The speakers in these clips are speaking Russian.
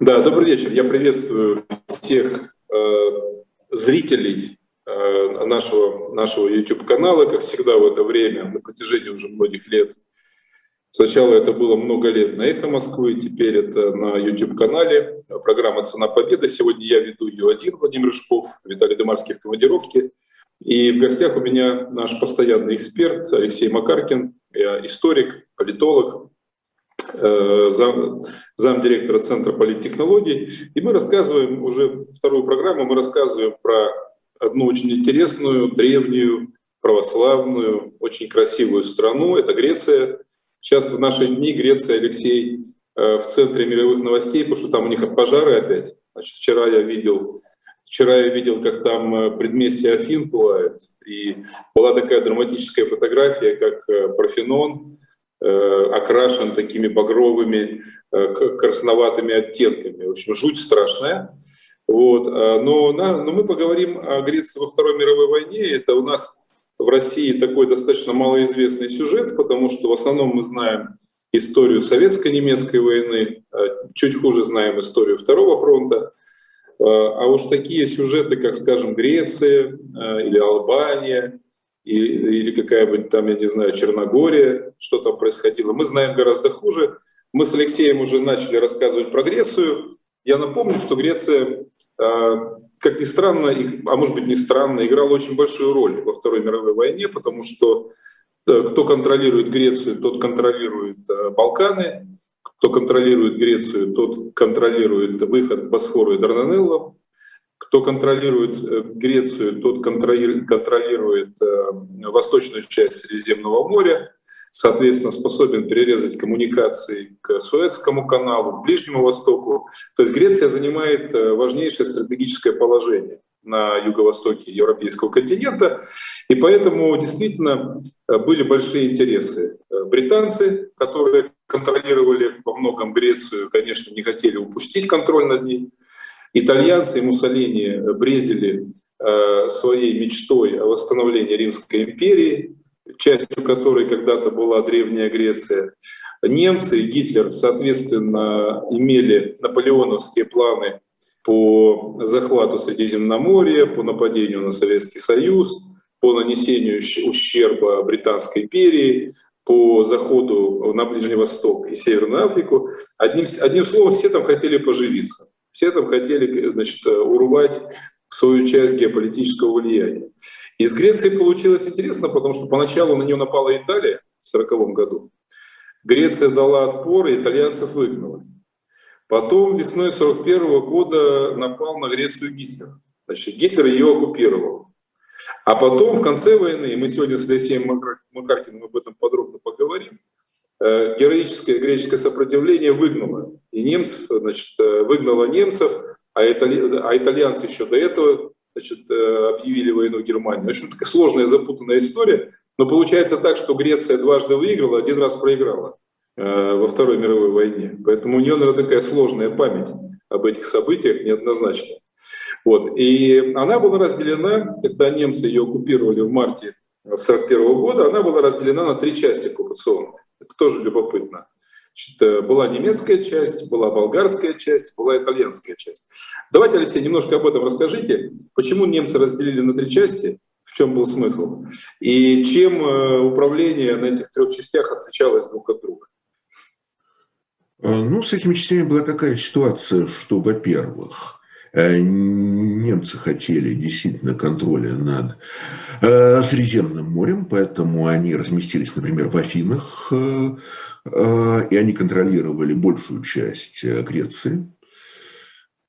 Да, добрый вечер. Я приветствую всех э, зрителей э, нашего, нашего YouTube-канала, как всегда в это время, на протяжении уже многих лет. Сначала это было много лет на «Эхо Москвы», теперь это на YouTube-канале. Программа «Цена победы». Сегодня я веду ее один, Владимир Рыжков, Виталий Демарский в командировке. И в гостях у меня наш постоянный эксперт Алексей Макаркин, историк, политолог, зам, замдиректора Центра политтехнологий. И мы рассказываем уже вторую программу, мы рассказываем про одну очень интересную, древнюю, православную, очень красивую страну. Это Греция. Сейчас в наши дни Греция, Алексей, э, в центре мировых новостей, потому что там у них пожары опять. Значит, вчера я видел Вчера я видел, как там э, предместье Афин пылает, и была такая драматическая фотография, как Парфенон, Э, окрашен такими багровыми, э, красноватыми оттенками. В общем, жуть страшная. Вот. Э, но, но мы поговорим о Греции во Второй мировой войне. Это у нас в России такой достаточно малоизвестный сюжет, потому что в основном мы знаем историю советско-немецкой войны, чуть хуже знаем историю Второго фронта. А уж такие сюжеты, как, скажем, Греция или Албания, или какая-нибудь там, я не знаю, Черногория, что там происходило. Мы знаем гораздо хуже. Мы с Алексеем уже начали рассказывать про Грецию. Я напомню, что Греция, а, как ни странно, а может быть не странно, играла очень большую роль во Второй мировой войне, потому что э, кто контролирует Грецию, тот контролирует э, Балканы, кто контролирует Грецию, тот контролирует выход к Босфору и Дарданеллам, кто контролирует э, Грецию, тот контролирует э, восточную часть Средиземного моря, соответственно, способен перерезать коммуникации к Суэцкому каналу, к Ближнему Востоку. То есть Греция занимает э, важнейшее стратегическое положение на юго-востоке европейского континента, и поэтому действительно были большие интересы. Британцы, которые контролировали во многом Грецию, конечно, не хотели упустить контроль над ней. Итальянцы и Муссолини бредили э, своей мечтой о восстановлении Римской империи, частью которой когда-то была Древняя Греция. Немцы и Гитлер, соответственно, имели наполеоновские планы по захвату Средиземноморья, по нападению на Советский Союз, по нанесению ущерба Британской империи, по заходу на Ближний Восток и Северную Африку. Одним, одним словом, все там хотели поживиться. Все там хотели значит, урвать свою часть геополитического влияния. Из Греции получилось интересно, потому что поначалу на нее напала Италия в 1940 году. Греция дала отпор, и итальянцев выгнала. Потом весной 1941 года напал на Грецию Гитлер. Значит, Гитлер ее оккупировал. А потом, в конце войны, мы сегодня с Алексеем Макаркиным об этом подробно поговорим, Э, героическое греческое сопротивление выгнало. И немцев, значит, э, выгнало немцев, а, итали, а итальянцы еще до этого значит, э, объявили войну Германии. В общем, такая сложная, запутанная история. Но получается так, что Греция дважды выиграла, один раз проиграла во Второй мировой войне. Поэтому у нее, наверное, такая сложная память об этих событиях, неоднозначная. Вот. И она была разделена, когда немцы ее оккупировали в марте 1941 года, она была разделена на три части оккупационные. Это тоже любопытно. Значит, э, была немецкая часть, была болгарская часть, была итальянская часть. Давайте, Алексей, немножко об этом расскажите. Почему немцы разделили на три части? В чем был смысл? И чем э, управление на этих трех частях отличалось друг от друга? Э, ну, с этими частями была такая ситуация, что, во-первых, немцы хотели действительно контроля над Э, Средиземным морем, поэтому они разместились, например, в Афинах, э, э, и они контролировали большую часть Греции.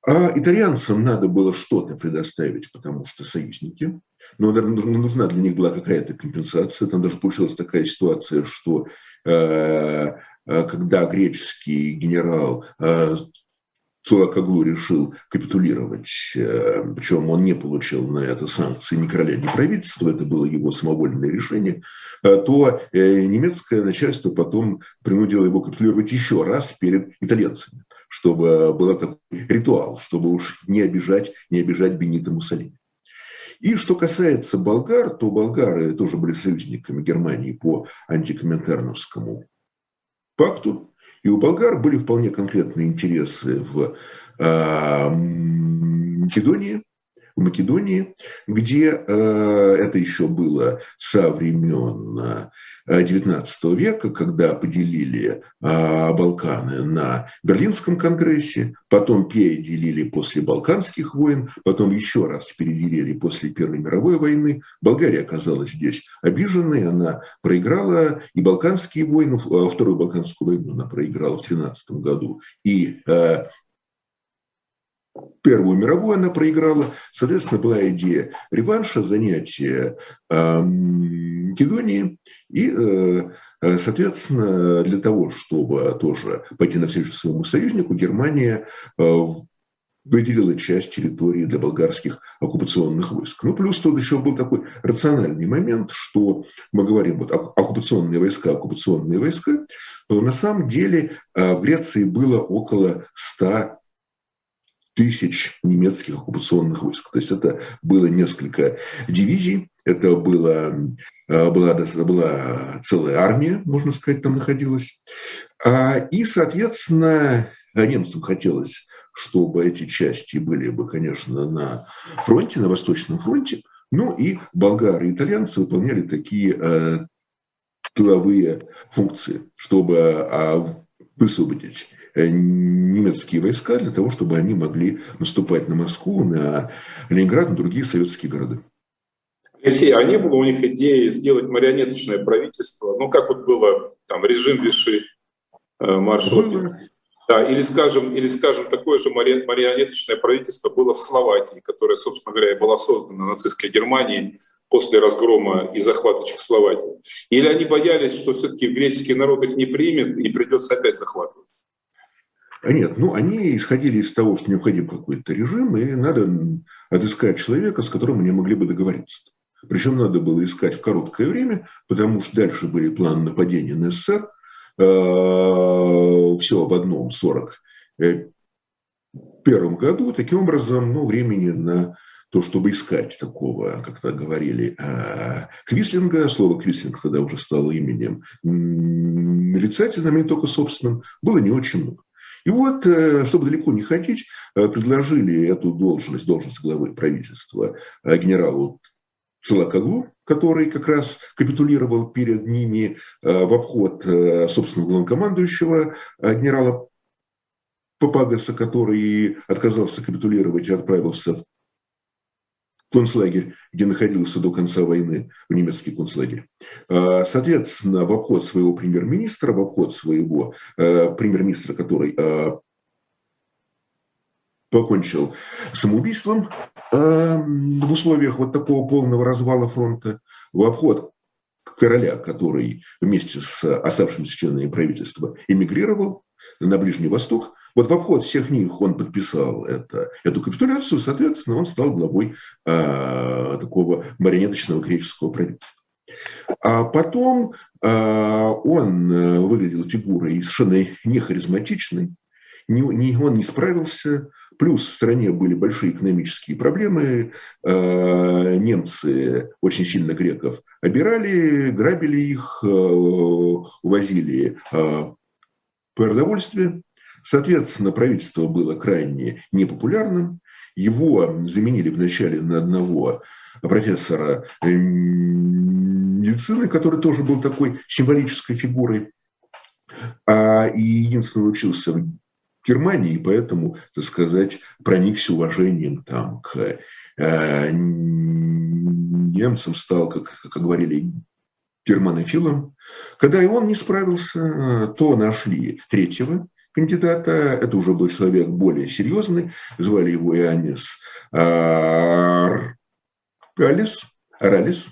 А итальянцам надо было что-то предоставить, потому что союзники. Но нужна для них была какая-то компенсация. Там даже получилась такая ситуация, что когда греческий генерал Цулакаглу решил капитулировать, э, причем он не получил на это санкции ни короля, ни правительства, это было его самовольное решение, э, то э, немецкое начальство потом принудило его капитулировать еще раз перед итальянцами, чтобы был такой ритуал, чтобы уж не обижать, не обижать Бенита Муссолини. И что касается болгар, то болгары тоже были союзниками Германии по антикоминтерновскому пакту, И у болгар были вполне конкретные интересы в Македонии, в Македонии, где э, это еще было со времен XIX э, века, когда поделили э, Балканы на Берлинском конгрессе, потом переделили после Балканских войн, потом еще раз переделили после Первой мировой войны. Болгария оказалась здесь обиженной, она проиграла и Балканские войны, Вторую Балканскую войну она проиграла в 13 году, и Первую мировую она проиграла. Соответственно, была идея реванша, занятия э, Македонии. И, э, э, соответственно, для того, чтобы тоже пойти на встречу своему союзнику, Германия э, выделила часть территории для болгарских оккупационных войск. Ну, плюс тут еще был такой рациональный момент, что мы говорим, вот оккупационные войска, оккупационные войска, то на самом деле в Греции было около 100 тысяч немецких оккупационных войск. То есть это было несколько дивизий, это было, э, была, была целая армия, можно сказать, там находилась. А, и, соответственно, немцам хотелось, чтобы эти части были бы, конечно, на фронте, на Восточном фронте. Ну и болгары и итальянцы выполняли такие э, тыловые функции, чтобы а, высвободить немецкие войска для того, чтобы они могли наступать на Москву, на Ленинград, на другие советские города. Алексей, а не было у них идеи сделать марионеточное правительство? Ну, как вот было там режим Виши, э, маршал. Да, или, скажем, или, скажем, такое же марионеточное правительство было в Словакии, которое, собственно говоря, было создано нацистской Германией после разгрома и захвата Чехословакии. Или они боялись, что все-таки греческий народ их не примет и придется опять захватывать? А нет, ну они исходили из того, что необходим какой-то режим, и надо отыскать человека, с которым они могли бы договориться. Причем надо было искать в короткое время, потому что дальше были планы нападения на СССР. А, Все в одном, 40 э, первом году. Таким образом, ну, времени на то, чтобы искать такого, как то говорили, а, Квислинга, слово Квислинг тогда уже стало именем нарицательным, и только собственным, было не очень много. И вот, э, чтобы далеко не ходить, э, предложили эту должность, должность главы правительства э, генералу Целакоглу, который как раз капитулировал перед ними в обход, собственно, главнокомандующего генерала Папагаса, который отказался капитулировать и отправился в концлагерь, где находился до конца войны, в немецкий концлагерь. А, соответственно, в обход своего премьер-министра, в обход своего э, премьер-министра, который э, покончил самоубийством э, в условиях вот такого полного развала фронта, в обход короля, который вместе с оставшимися членами правительства эмигрировал на Ближний Восток, вот в обход всех них он подписал это, эту капитуляцию, соответственно, он стал главой э, такого марионеточного греческого правительства. А потом э, он выглядел фигурой совершенно не харизматичной, не, не, он не справился, Плюс в стране были большие экономические проблемы. Э, немцы очень сильно греков обирали, грабили их, увозили продовольствие. Соответственно, правительство было крайне непопулярным. Его заменили вначале на одного профессора медицины, который тоже был такой символической фигурой. А и единственное учился в Германии, и поэтому, так сказать, проникся уважением там, к э, немцам, стал, как, как говорили, германофилом. Когда и он не справился, то нашли третьего кандидата. Это уже был человек более серьезный. Звали его Иоаннис Аралис. Аралис.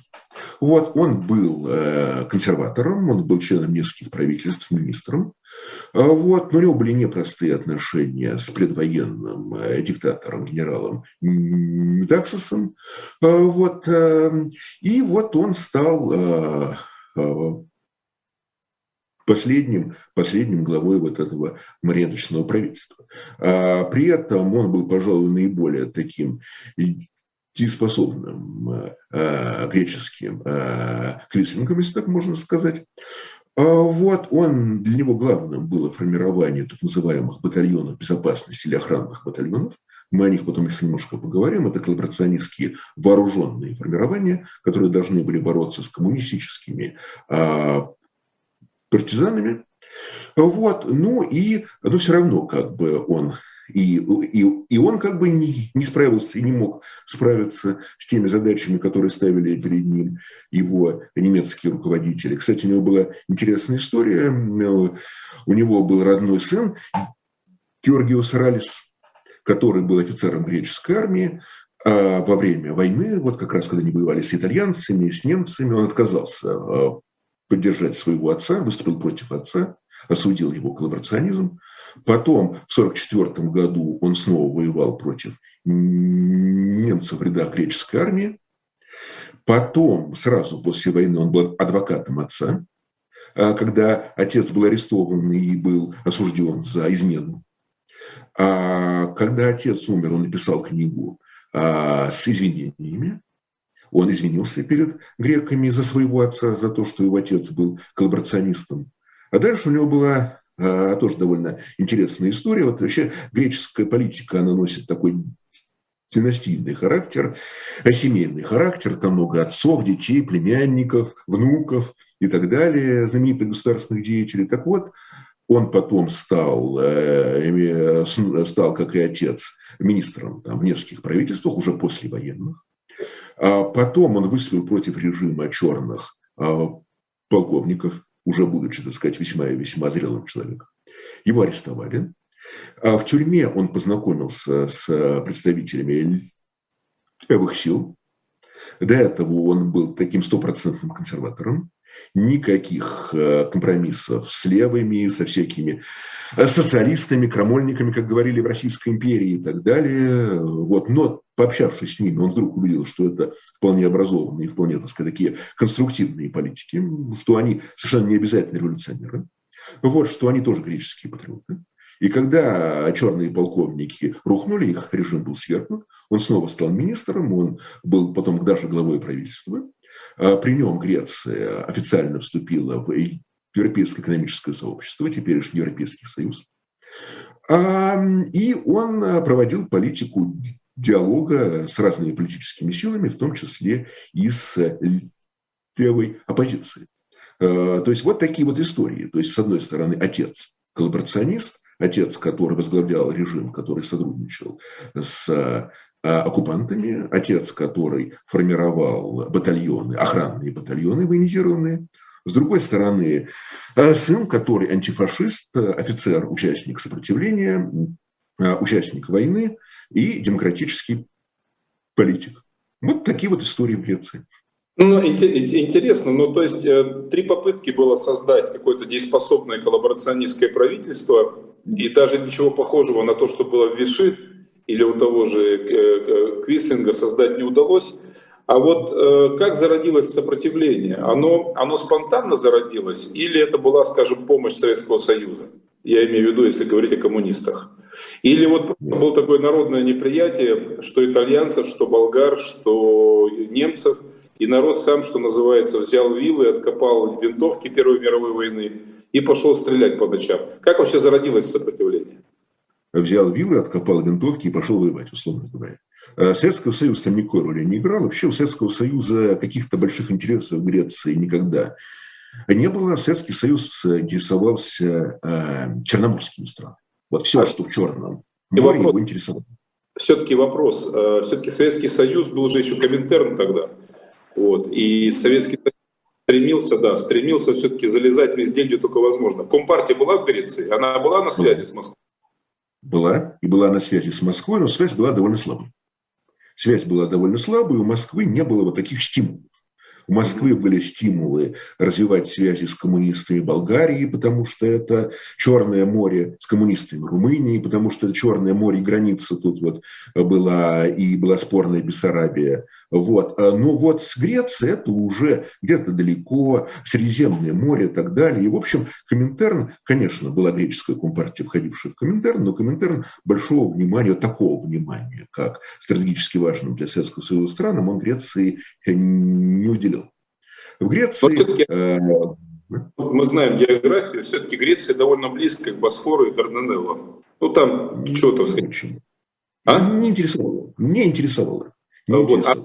Вот, он был э, консерватором, он был членом нескольких правительств, министром. А вот, но у него были непростые отношения с предвоенным э, диктатором, генералом Даксосом. А вот, э, и вот он стал последним, последним главой вот этого марионеточного правительства. А при этом он был, пожалуй, наиболее таким дееспособным э, греческим э, крислингом, если так можно сказать. А вот он, для него главным было формирование так называемых батальонов безопасности или охранных батальонов. Мы о них потом еще немножко поговорим. Это коллаборационистские вооруженные формирования, которые должны были бороться с коммунистическими а, партизанами. Вот, ну и, но все равно как бы он и, и, и он как бы не, не справился и не мог справиться с теми задачами, которые ставили перед ним его немецкие руководители. Кстати, у него была интересная история. У него был родной сын Георгиус Ралис, который был офицером греческой армии. А во время войны, вот как раз когда они воевали с итальянцами, с немцами, он отказался а, поддержать своего отца, выступил против отца, осудил его коллаборационизм. Потом в 1944 году он снова воевал против немцев в рядах греческой армии. Потом, сразу после войны, он был адвокатом отца, а когда отец был арестован и был осужден за измену. А когда отец умер, он написал книгу а, с извинениями. Он извинился перед греками за своего отца, за то, что его отец был коллаборационистом. А дальше у него была а, тоже довольно интересная история. Вот вообще греческая политика, она носит такой династийный характер, а семейный характер. Там много отцов, детей, племянников, внуков и так далее, знаменитых государственных деятелей. Так вот, он потом стал, э, стал как и отец, министром там, в нескольких правительствах, уже после военных. А потом он выступил против режима черных а, полковников, уже будучи, так сказать, весьма и весьма зрелым человеком. Его арестовали. А в тюрьме он познакомился с представителями левых сил. До этого он был таким стопроцентным консерватором никаких э, компромиссов с левыми, со всякими э, социалистами, крамольниками, как говорили в Российской империи и так далее. Вот. Но пообщавшись с ними, он вдруг увидел, что это вполне образованные, вполне, так сказать, такие конструктивные политики, что они совершенно не обязательно революционеры, вот, что они тоже греческие патриоты. И когда черные полковники рухнули, их режим был свергнут, он снова стал министром, он был потом даже главой правительства. А при нем Греция официально вступила в Европейское экономическое сообщество, теперешний Европейский Союз. А, и он проводил политику диалога с разными политическими силами, в том числе и с левой оппозицией. А, то есть вот такие вот истории. То есть, с одной стороны, отец коллаборационист, отец, который возглавлял режим, который сотрудничал с Э, оккупантами, отец, который формировал батальоны, охранные батальоны военизированные, с другой стороны, э, сын, который антифашист, э, офицер, участник сопротивления, участник войны и демократический политик. Вот такие вот истории в Греции. Ну, интересно, ну, то есть три попытки было создать какое-то дееспособное коллаборационистское правительство, и даже ничего похожего на то, что было в Виши, или у того же э, э, Квислинга создать не удалось. А вот э, как зародилось сопротивление? Оно, оно спонтанно зародилось или это была, скажем, помощь Советского Союза? Я имею в виду, если говорить о коммунистах. Или вот было такое народное неприятие, что итальянцев, что болгар, что немцев, и народ сам, что называется, взял вилы, откопал винтовки Первой мировой войны и пошел стрелять по ночам. Как вообще зародилось сопротивление? Взял вилы, откопал винтовки и пошел воевать, условно говоря. А Советский Союз там никакой роли не играл. Вообще у Советского Союза каких-то больших интересов в Греции никогда не было. Советский Союз интересовался э, черноморскими странами. Вот все, а что в Черном море, его интересовало. Все-таки вопрос. Э, Все-таки Советский Союз был же еще Коминтерн тогда. Вот. И Советский Союз стремился, да, стремился все-таки залезать везде, где только возможно. Компартия была в Греции? Она была на связи с Москвой? Была и была на связи с Москвой, но связь была довольно слабой. Связь была довольно слабой, у Москвы не было вот таких стимулов. У Москвы были стимулы развивать связи с коммунистами Болгарии, потому что это Черное море, с коммунистами Румынии, потому что это Черное море, граница тут вот была, и была спорная Бессарабия. Вот. Но ну вот с Грецией это уже где-то далеко, Средиземное море и так далее. И, в общем, Коминтерн, конечно, была греческая компартия, входившая в Коминтерн, но Коминтерн большого внимания, такого внимания, как стратегически важным для Советского Союза странам, он Греции не уделил. В Греции... Э, Мы знаем географию, все-таки Греция довольно близко к Босфору и Дарданеллам. Ну там что там сказать. А? Не интересовало. Не интересовало. Не вот. А,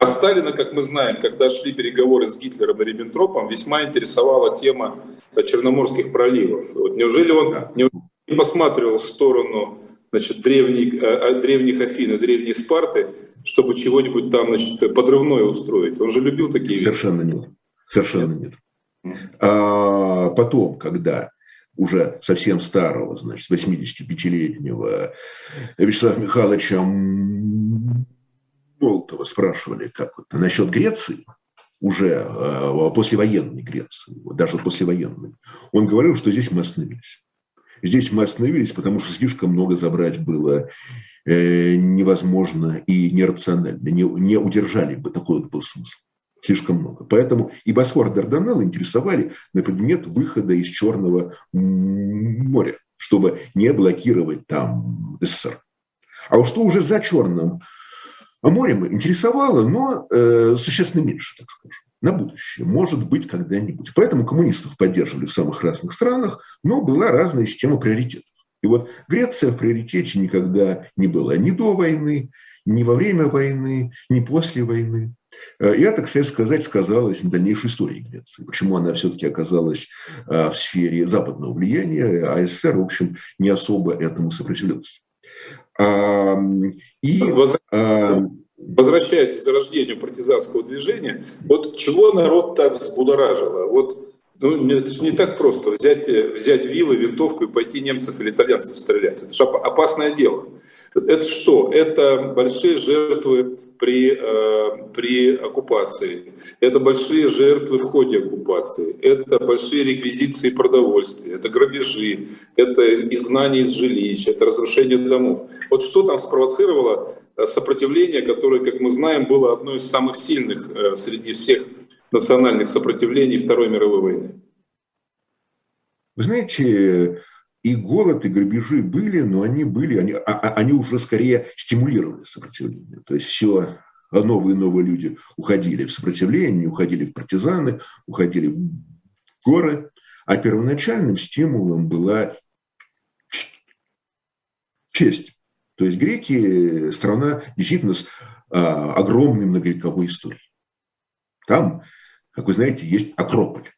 а Сталина, как мы знаем, когда шли переговоры с Гитлером и Риббентропом, весьма интересовала тема Черноморских проливов. Вот неужели он да. не посматривал в сторону значит, древних, э, древних Афин и древней Спарты, чтобы чего-нибудь там значит, подрывное устроить? Он же любил такие Совершенно вещи. нет. Совершенно нет. нет. А потом, когда уже совсем старого, значит, 85-летнего Вячеслава Михайловича Молотова спрашивали, как вот насчет Греции, уже э, послевоенной Греции, даже послевоенной, он говорил, что здесь мы остановились. Здесь мы остановились, потому что слишком много забрать было э, невозможно и нерационально. Не, не удержали бы, такой вот был смысл. Слишком много. Поэтому и Босфор Дарданелл интересовали на предмет выхода из Черного моря, чтобы не блокировать там СССР. А вот что уже за Черным морем интересовало, но э, существенно меньше, так скажем на будущее, может быть, когда-нибудь. Поэтому коммунистов поддерживали в самых разных странах, но была разная система приоритетов. И вот Греция в приоритете никогда не была ни до войны, ни во время войны, ни после войны. Э, и это, кстати сказать, сказалось на дальнейшей истории Греции. Почему она все-таки оказалась э, в сфере западного влияния, а СССР, в общем, не особо этому сопротивлялся. И возвращаясь к зарождению партизанского движения, вот чего народ так взбудоражило? Вот ну, это же не так просто взять, взять вилы, винтовку и пойти немцев или итальянцев стрелять. Это же опасное дело. Это что? Это большие жертвы при, э, при оккупации. Это большие жертвы в ходе оккупации. Это большие реквизиции продовольствия. Это грабежи. Это изгнание из жилищ. Это разрушение домов. Вот что там спровоцировало Э, сопротивление, которое, как мы знаем, было одно из самых сильных э, среди всех национальных сопротивлений Второй мировой войны. Вы знаете, и голод, и грабежи были, но они были, они, а, а, они уже скорее стимулировали сопротивление. То есть все новые и новые люди уходили в сопротивление, уходили в партизаны, уходили в горы. А первоначальным стимулом была честь. То есть греки – страна действительно с а, огромной многовековой историей. Там, как вы знаете, есть Акрополь.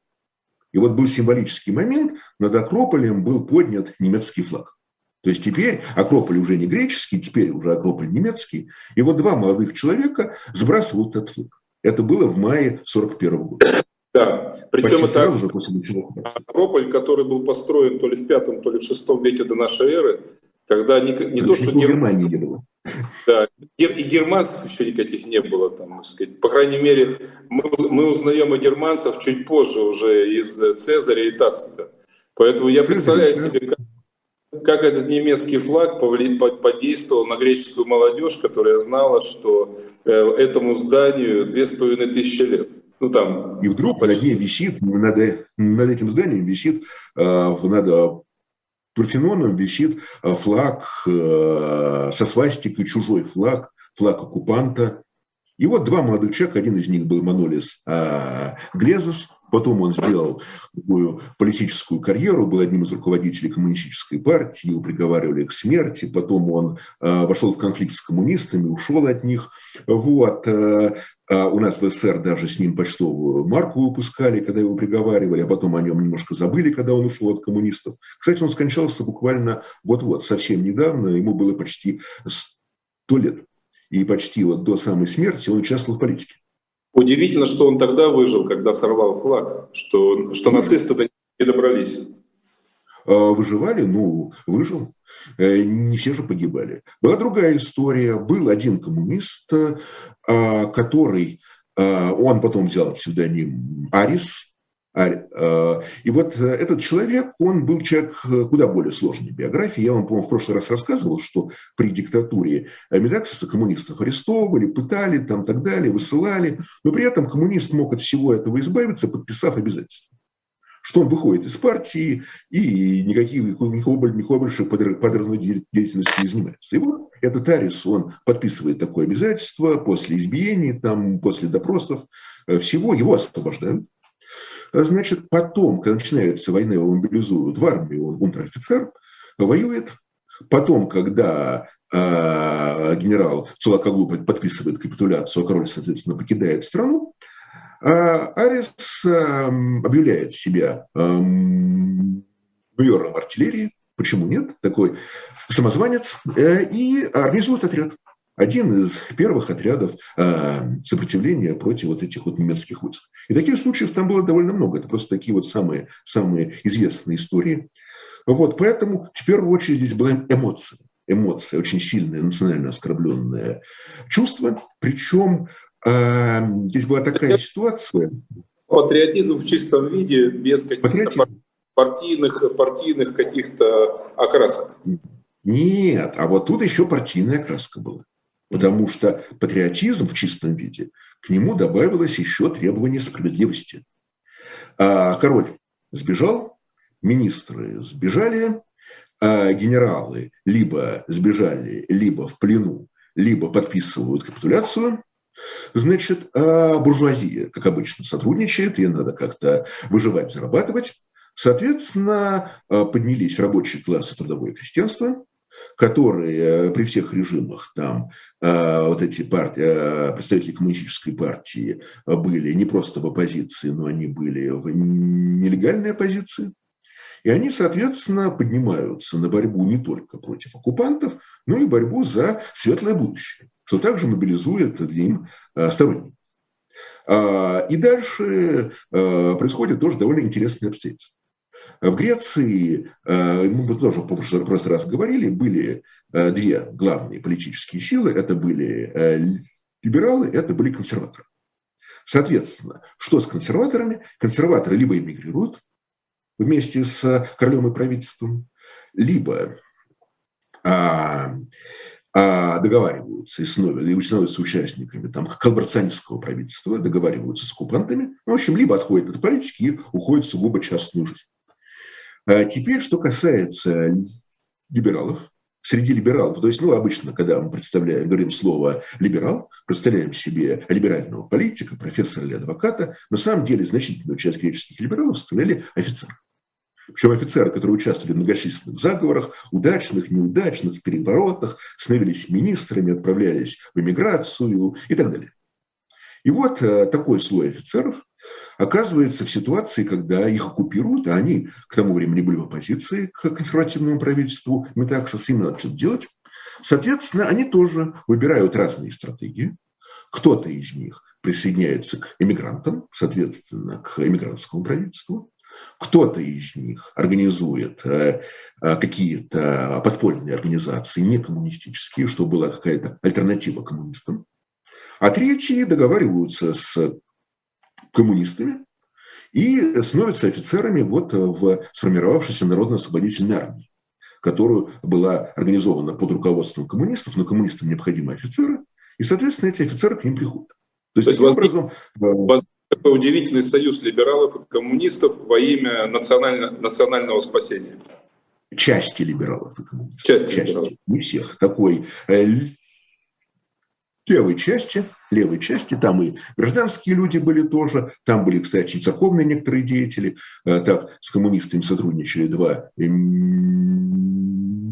И вот был символический момент, над Акрополем был поднят немецкий флаг. То есть теперь Акрополь уже не греческий, теперь уже Акрополь немецкий. И вот два молодых человека сбрасывают этот флаг. Это было в мае 41 года. Да, причем Почти это Акрополь, который был построен то ли в пятом, то ли в шестом веке до нашей эры, когда не, не то, что Германии не было. Да, и германцев еще никаких не было там, сказать. По крайней мере, мы, мы узнаем о германцев чуть позже уже из Цезаря и Тацита. Поэтому я представляю себе, как, как этот немецкий флаг подействовал на греческую молодежь, которая знала, что э, этому зданию две с половиной тысячи лет. Ну, там, и вдруг почти... над ней висит, над, над этим зданием висит, э, над Парфеноном висит э, флаг э, со свастикой, чужой флаг, флаг оккупанта. И вот два молодых человека, один из них был Манолис э, Глезос, Потом он сделал такую политическую карьеру, был одним из руководителей коммунистической партии, его приговаривали к смерти. Потом он э, вошел в конфликт с коммунистами, ушел от них. Вот. Э, э, у нас в СССР даже с ним почтовую марку выпускали, когда его приговаривали, а потом о нем немножко забыли, когда он ушел от коммунистов. Кстати, он скончался буквально вот-вот, совсем недавно, ему было почти сто лет. И почти вот до самой смерти он участвовал в политике. Удивительно, что он тогда выжил, когда сорвал флаг, что, что нацисты до не добрались. А, выживали? Ну, выжил. Э, не все же погибали. Была другая история. Был один коммунист, а, который, а, он потом взял псевдоним Арис, Э, и вот э, этот человек, он был человек э, куда более сложной биографии. Я вам, по-моему, в прошлый раз рассказывал, что при диктатуре Медаксиса коммунистов арестовывали, пытали, там так далее, высылали. Но при этом коммунист мог от всего этого избавиться, подписав обязательства что он выходит из партии и никаких, никакого, никакого больше подрывной деятельностью не занимается. И вот этот Арис, он подписывает такое обязательство после избиений, там, после допросов, всего, его освобождают. Значит, потом, когда начинается война, его мобилизуют в армию, он унтер-офицер, воюет. Потом, когда э, генерал Цулакаглу подписывает капитуляцию, а король, соответственно, покидает страну, э, Арес э, объявляет себя э, майором артиллерии, почему нет, такой самозванец, э, и организует отряд один из первых отрядов э, сопротивления против вот этих вот немецких войск. И таких случаев там было довольно много. Это просто такие вот самые, самые известные истории. Вот, поэтому в первую очередь здесь была эмоция. Эмоция, очень сильное, национально оскорбленное чувство. Причем э, здесь была такая ситуация. Патриотизм в чистом виде, без каких-то партийных, партийных каких-то окрасок. Нет, а вот тут еще партийная окраска была. Потому что патриотизм в чистом виде, к нему добавилось еще требование справедливости. А король сбежал, министры сбежали, а генералы либо сбежали, либо в плену, либо подписывают капитуляцию. Значит, а буржуазия, как обычно, сотрудничает, ей надо как-то выживать, зарабатывать. Соответственно, поднялись рабочие классы трудовое крестьянство, которые э, при всех режимах там э, вот эти партии, э, представители коммунистической партии были не просто в оппозиции, но они были в нелегальной оппозиции. И они, соответственно, поднимаются на борьбу не только против оккупантов, но и борьбу за светлое будущее, что также мобилизует для им сторонников. А, и дальше происходит тоже довольно интересные обстоятельства. В Греции, э, мы тоже в прошлый раз говорили, были э, две главные политические силы. Это были э, либералы, это были консерваторы. Соответственно, что с консерваторами? Консерваторы либо эмигрируют вместе с королем и правительством, либо а, а договариваются и становятся участниками там, коллаборационистского правительства, договариваются с оккупантами. В общем, либо отходят от политики и уходят в сугубо частную жизнь. А теперь, что касается либералов, среди либералов, то есть, ну, обычно, когда мы представляем, говорим слово «либерал», представляем себе либерального политика, профессора или адвоката, на самом деле значительную часть греческих либералов составляли офицеры. Причем офицеры, которые участвовали в многочисленных заговорах, удачных, неудачных, переворотах, становились министрами, отправлялись в эмиграцию и так далее. И вот э, такой слой офицеров оказывается в ситуации, когда их оккупируют, а они к тому времени были в оппозиции к консервативному правительству Метаксос, им надо что-то делать. Соответственно, они тоже выбирают разные стратегии. Кто-то из них присоединяется к эмигрантам, соответственно, к эмигрантскому правительству. Кто-то из них организует э, э, какие-то подпольные организации, не коммунистические, чтобы была какая-то альтернатива коммунистам. А третьи договариваются с коммунистами и становятся офицерами вот в сформировавшейся народно-освободительной армии, которую была организована под руководством коммунистов, но коммунистам необходимы офицеры, и, соответственно, эти офицеры к ним приходят. То есть, То есть образом... Э, такой удивительный союз либералов и коммунистов во имя национально, национального спасения. Части либералов и коммунистов. Части, Части либералов. Не всех. Такой э, левой части, левой части, там и гражданские люди были тоже, там были, кстати, и церковные некоторые деятели, э, так с коммунистами сотрудничали два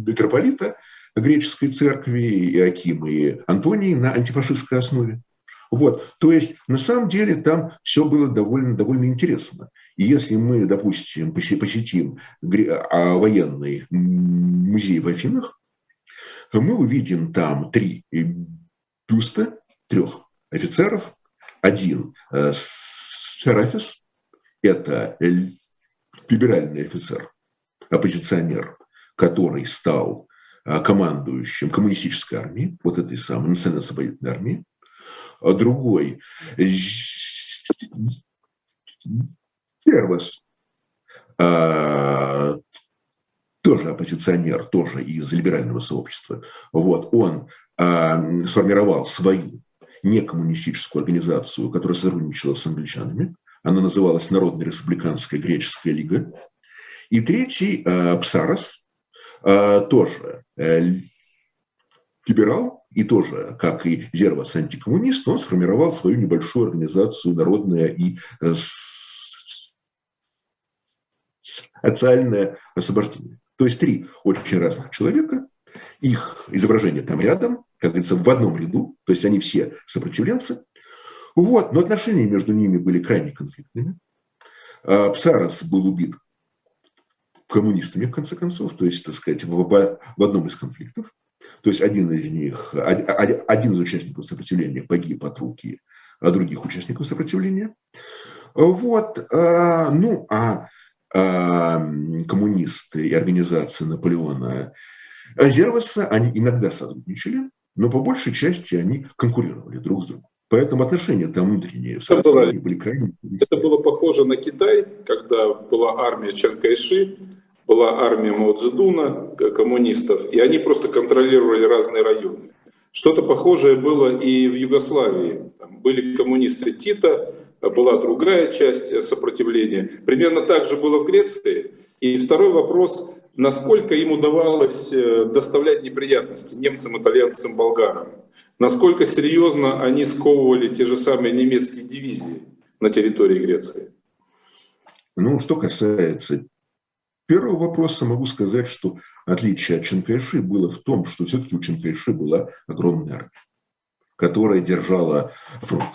митрополита греческой церкви, Иаким и Антоний на антифашистской основе. Вот, то есть на самом деле там все было довольно, довольно интересно. И если мы, допустим, посетим а, военный музей в Афинах, мы увидим там три бюста трех офицеров. Один э, Серафис, это либеральный офицер, оппозиционер, который стал э, командующим коммунистической армии, вот этой самой национально-освободительной армии. А другой Первос, э, тоже оппозиционер, тоже из либерального сообщества. Вот, он э, сформировал свою некоммунистическую организацию, которая сотрудничала с англичанами. Она называлась Народная республиканская греческая лига. И третий, э, Псарос, э, тоже э, либерал, и тоже, как и Зервас, антикоммунист, он сформировал свою небольшую организацию «Народная и оциальное освобождение. То есть три очень разных человека, их изображение там рядом, как говорится, в одном ряду, то есть они все сопротивленцы. Вот, но отношения между ними были крайне конфликтными. А, Псарос был убит коммунистами, в конце концов, то есть, так сказать, в, в одном из конфликтов. То есть один из них, один из участников сопротивления погиб от руки других участников сопротивления. Вот, а, ну, а, а коммунисты и организации Наполеона Зерваса, они иногда сотрудничали, но по большей части они конкурировали друг с другом. Поэтому отношения там внутренние это было, были крайне... Это было похоже на Китай, когда была армия Чанкайши, была армия Мао Цзэдуна, коммунистов, и они просто контролировали разные районы. Что-то похожее было и в Югославии. Там были коммунисты Тита, была другая часть сопротивления. Примерно так же было в Греции. И второй вопрос, насколько им удавалось э, доставлять неприятности немцам, итальянцам, болгарам? Насколько серьезно они сковывали те же самые немецкие дивизии на территории Греции? Ну, что касается первого вопроса, могу сказать, что отличие от Чанкайши было в том, что все-таки у Чанкайши была огромная армия, которая держала фронт.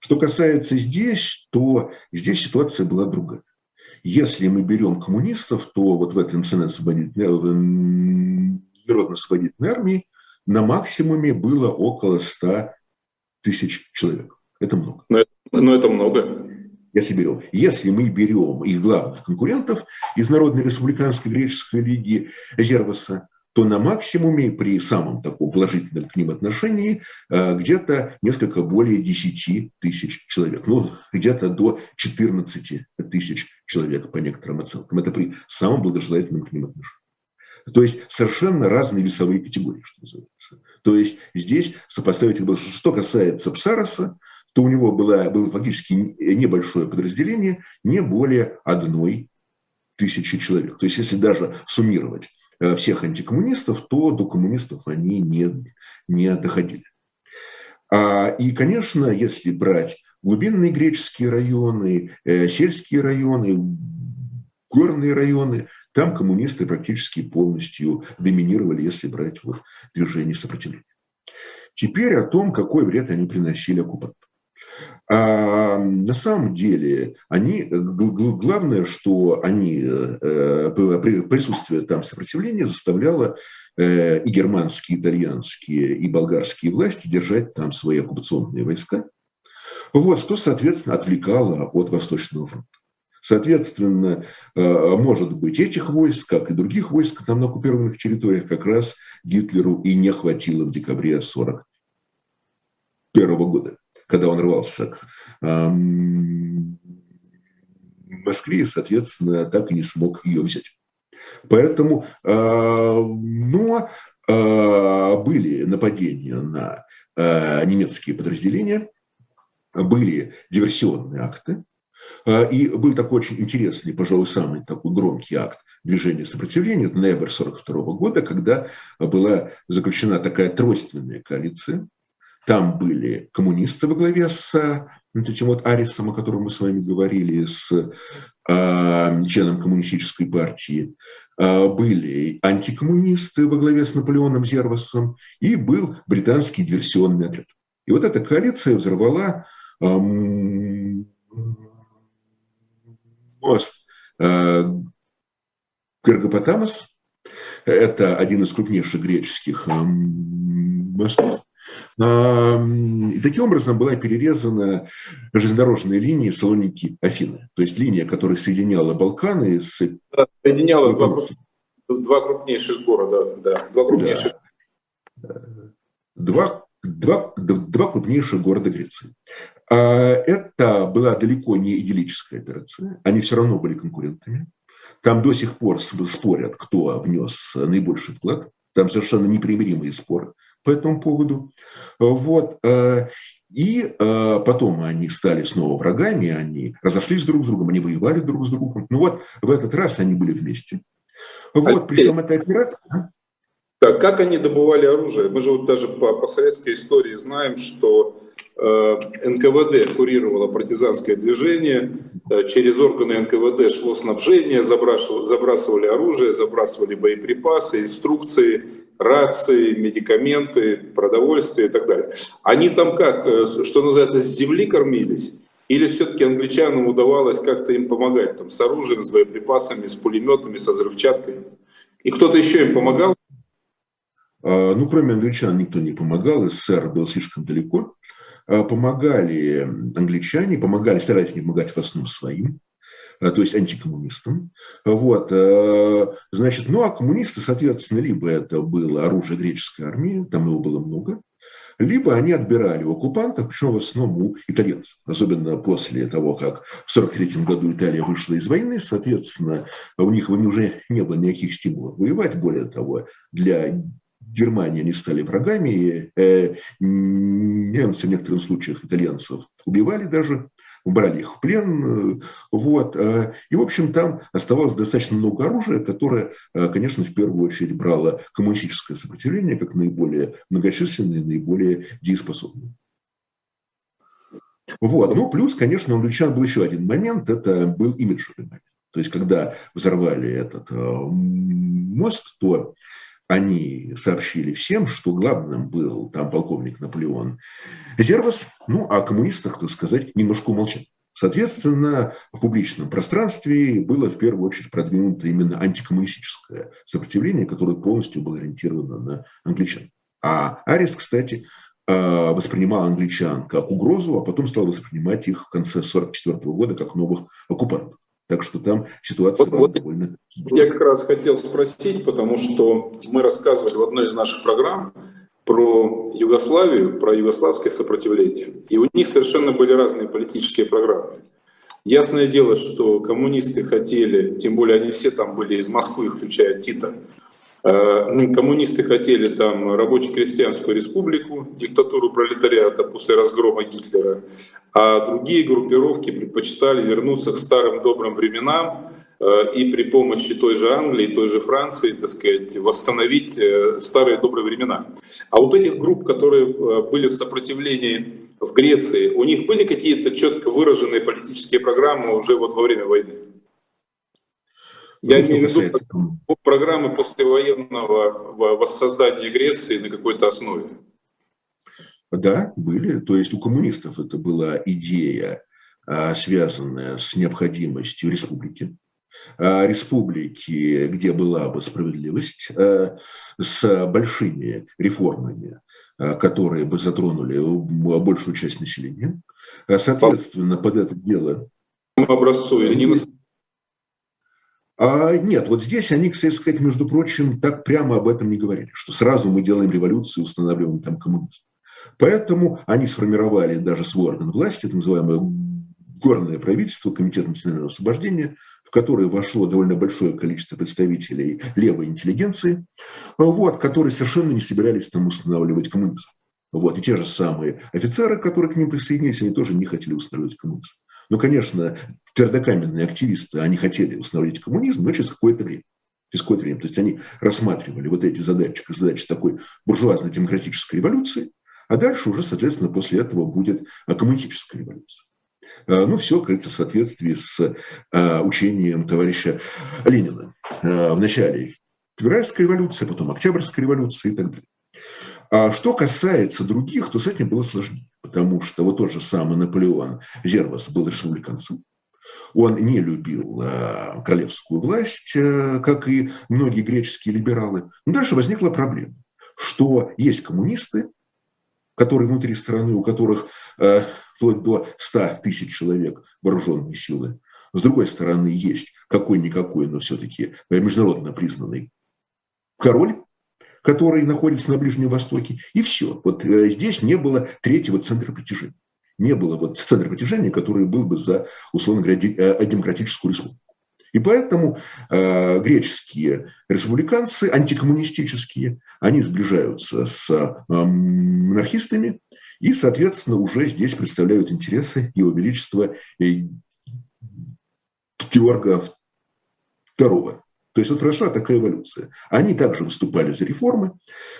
Что касается здесь, то здесь ситуация была другая. Если мы берем коммунистов, то вот в этой народно-освободительной армии на максимуме было около 100 тысяч человек. Это много. Но, но это много. Если берем. Если мы берем их главных конкурентов из Народной Республиканской Греческой Лиги Зерваса, то на максимуме при самом таком положительном к ним отношении э, где-то несколько более 10 тысяч человек. Ну, где-то до 14 тысяч человек по некоторым оценкам. Это при самом благожелательном к ним отношении. То есть совершенно разные весовые категории, что называется. То есть здесь сопоставить Что касается Псароса, то у него было, было фактически небольшое подразделение, не более одной тысячи человек. То есть если даже суммировать Э, всех антикоммунистов, то до коммунистов они не, не доходили. А, и, конечно, если брать глубинные греческие районы, э, сельские районы, горные районы, там коммунисты практически полностью доминировали, если брать вот движение сопротивления. Теперь о том, какой вред они приносили оккупантам. А на самом деле, они, главное, что они, э, присутствие там сопротивления заставляло э, и германские, и итальянские, и болгарские власти держать там свои оккупационные войска. Вот, что, соответственно, отвлекало от Восточного фронта. Соответственно, э, может быть, этих войск, как и других войск там на оккупированных территориях, как раз Гитлеру и не хватило в декабре 1941 года когда он рвался к Москве, соответственно, так и не смог ее взять. Поэтому, а, но а, были нападения на немецкие подразделения, были диверсионные акты, и был такой очень интересный, пожалуй, самый такой громкий акт движения сопротивления, это ноябрь 1942 года, когда была заключена такая тройственная коалиция там были коммунисты во главе с вот этим вот Арисом, о котором мы с вами говорили, с э, членом коммунистической партии. Э, были антикоммунисты во главе с Наполеоном Зервасом и был британский диверсионный отряд. И вот эта коалиция взорвала э, мост э, Каргопотамос. Это один из крупнейших греческих э, мостов. И таким образом была перерезана железнодорожная линия Салоники-Афины. То есть линия, которая соединяла Балканы с... Соединяла два, два крупнейших города, да, два крупнейших. Да. Два, два, два крупнейших города Греции. А это была далеко не идиллическая операция. Они все равно были конкурентами. Там до сих пор спорят, кто внес наибольший вклад. Там совершенно непримиримые споры по этому поводу. Вот. Э, и э, потом они стали снова врагами, они разошлись друг с другом, они воевали друг с другом. Ну вот в этот раз они были вместе. Вот, причем эта операция... Так, как они добывали оружие? Мы же вот даже по, по советской истории знаем, что НКВД курировало партизанское движение, э, через органы НКВД шло снабжение, забрасывали, забрасывали оружие, забрасывали боеприпасы, инструкции, рации, медикаменты, продовольствие и так далее. Они там как, э, что называется, с земли кормились? Или все-таки англичанам удавалось как-то им помогать, там, с оружием, с боеприпасами, с пулеметами, со взрывчаткой? И кто-то еще им помогал? А, ну, кроме англичан никто не помогал, СССР был слишком далеко. А, помогали англичане, помогали, старались не помогать в основном своим, а, то есть антикоммунистам. Вот, значит, ну а коммунисты, соответственно, либо это было оружие греческой армии, там его было много, либо они отбирали у оккупантов, причем в основном у итальянцев, особенно после того, как в 1943 году Италия вышла из войны, соответственно, у них уже не было никаких стимулов воевать, более того, для Германии они стали врагами, и, э, немцы в некоторых случаях итальянцев убивали даже, брали их в плен. Э, вот. Э, и, в общем, там оставалось достаточно много оружия, которое, конечно, в первую очередь брало коммунистическое сопротивление как наиболее многочисленное, наиболее дееспособное. Вот. Ну, плюс, конечно, у англичан был еще один момент, это был имиджевый момент. То есть, когда взорвали этот мост, то они сообщили всем, что главным был там полковник Наполеон Зервас, ну, а о коммунистах, так сказать, немножко умолчали. Соответственно, в публичном пространстве было в первую очередь продвинуто именно антикоммунистическое сопротивление, которое полностью было ориентировано на англичан. А Арис, кстати, э, воспринимал англичан как угрозу, а потом стал воспринимать их в конце 1944 года как новых оккупантов. Так что там ситуация вот, вот довольно... Я как раз хотел спросить, потому что мы рассказывали в одной из наших программ про Югославию, про югославское сопротивление. И у них совершенно были разные политические программы. Ясное дело, что коммунисты хотели, тем более они все там были из Москвы, включая Тита, коммунисты хотели там рабоче-крестьянскую республику, диктатуру пролетариата после разгрома Гитлера, а другие группировки предпочитали вернуться к старым добрым временам э, и при помощи той же Англии, той же Франции, так сказать, восстановить э, старые добрые времена. А вот этих групп, которые были в сопротивлении в Греции, у них были какие-то четко выраженные политические программы уже вот во время войны? Я имею в виду программы послевоенного воссоздания Греции на какой-то основе. Да, были. То есть у коммунистов это была идея, а, связанная с необходимостью республики. А, республики, где была бы справедливость, а, с большими реформами, которые бы затронули большую часть населения. Соответственно, под это дело... Образцу или не а, нет, вот здесь они, кстати сказать, между прочим, так прямо об этом не говорили, что сразу мы делаем революцию, устанавливаем там коммунизм. Поэтому они сформировали даже свой орган власти, это называемое горное правительство, Комитет национального освобождения, в которое вошло довольно большое количество представителей левой интеллигенции, вот, которые совершенно не собирались там устанавливать коммунизм. Вот, и те же самые офицеры, которые к ним присоединились, они тоже не хотели устанавливать коммунизм. Ну, конечно, твердокаменные активисты, они хотели установить коммунизм, но через какое-то время. Через какое-то время. То есть они рассматривали вот эти задачи, задачи такой буржуазно-демократической революции, а дальше уже, соответственно, после этого будет коммунистическая революция. А, ну, все, кажется, в соответствии с а, учением товарища Ленина. А, в начале Февральская революция, потом Октябрьская революция и так далее. А что касается других, то с этим было сложнее, потому что вот тот же самый Наполеон Зервас был республиканцем, он не любил э, королевскую власть, э, как и многие греческие либералы. Но дальше возникла проблема, что есть коммунисты, которые внутри страны, у которых э, вплоть до 100 тысяч человек вооруженные силы. С другой стороны, есть какой-никакой, но все-таки международно признанный король, который находится на Ближнем Востоке, и все. Вот э, здесь не было третьего центра притяжения. Не было вот центра притяжения, который был бы за, условно говоря, э, демократическую республику. И поэтому э, греческие республиканцы, антикоммунистические, они сближаются с монархистами и, соответственно, уже здесь представляют интересы Его Величества Георга II. То есть вот прошла такая эволюция. Они также выступали за реформы,